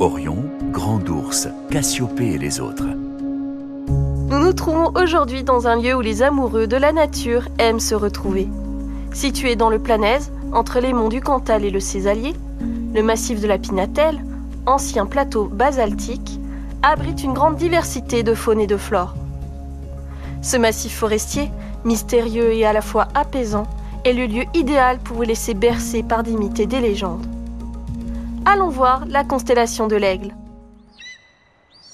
Orion, Grand Ours, Cassiopée et les autres. Nous nous trouvons aujourd'hui dans un lieu où les amoureux de la nature aiment se retrouver. Situé dans le Planaise, entre les monts du Cantal et le Césalier, le massif de la Pinatelle, ancien plateau basaltique, abrite une grande diversité de faune et de flore. Ce massif forestier, mystérieux et à la fois apaisant, est le lieu idéal pour vous laisser bercer par et des légendes. Allons voir la constellation de l'aigle.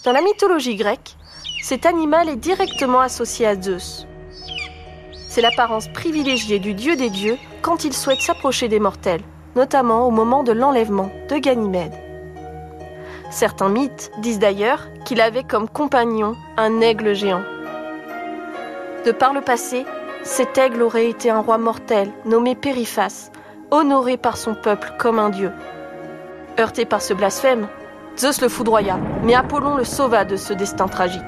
Dans la mythologie grecque, cet animal est directement associé à Zeus. C'est l'apparence privilégiée du dieu des dieux quand il souhaite s'approcher des mortels, notamment au moment de l'enlèvement de Ganymède. Certains mythes disent d'ailleurs qu'il avait comme compagnon un aigle géant. De par le passé, cet aigle aurait été un roi mortel nommé Périphas, honoré par son peuple comme un dieu. Heurté par ce blasphème, Zeus le foudroya, mais Apollon le sauva de ce destin tragique.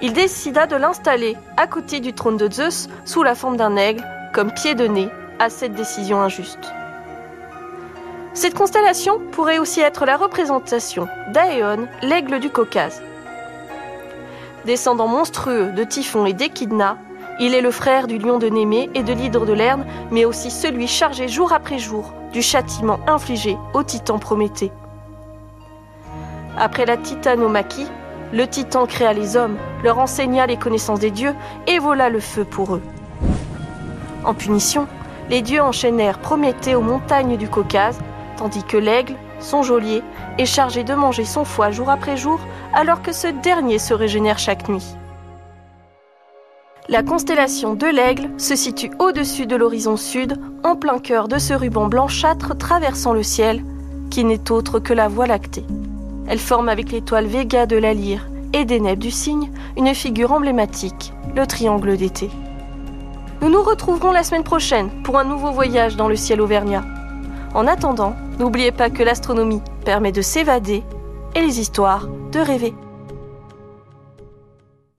Il décida de l'installer à côté du trône de Zeus sous la forme d'un aigle, comme pied de nez à cette décision injuste. Cette constellation pourrait aussi être la représentation d'Aéon, l'aigle du Caucase. Descendant monstrueux de Typhon et d'Échidna, il est le frère du lion de Némée et de l'hydre de Lerne, mais aussi celui chargé jour après jour du châtiment infligé au titan Prométhée. Après la titanomachie, le titan créa les hommes, leur enseigna les connaissances des dieux et vola le feu pour eux. En punition, les dieux enchaînèrent Prométhée aux montagnes du Caucase, tandis que l'aigle, son geôlier, est chargé de manger son foie jour après jour, alors que ce dernier se régénère chaque nuit. La constellation de l'Aigle se situe au-dessus de l'horizon sud, en plein cœur de ce ruban blanchâtre traversant le ciel, qui n'est autre que la Voie lactée. Elle forme avec l'étoile Vega de la Lyre et Deneb du Cygne une figure emblématique, le triangle d'été. Nous nous retrouverons la semaine prochaine pour un nouveau voyage dans le ciel auvergnat. En attendant, n'oubliez pas que l'astronomie permet de s'évader et les histoires de rêver.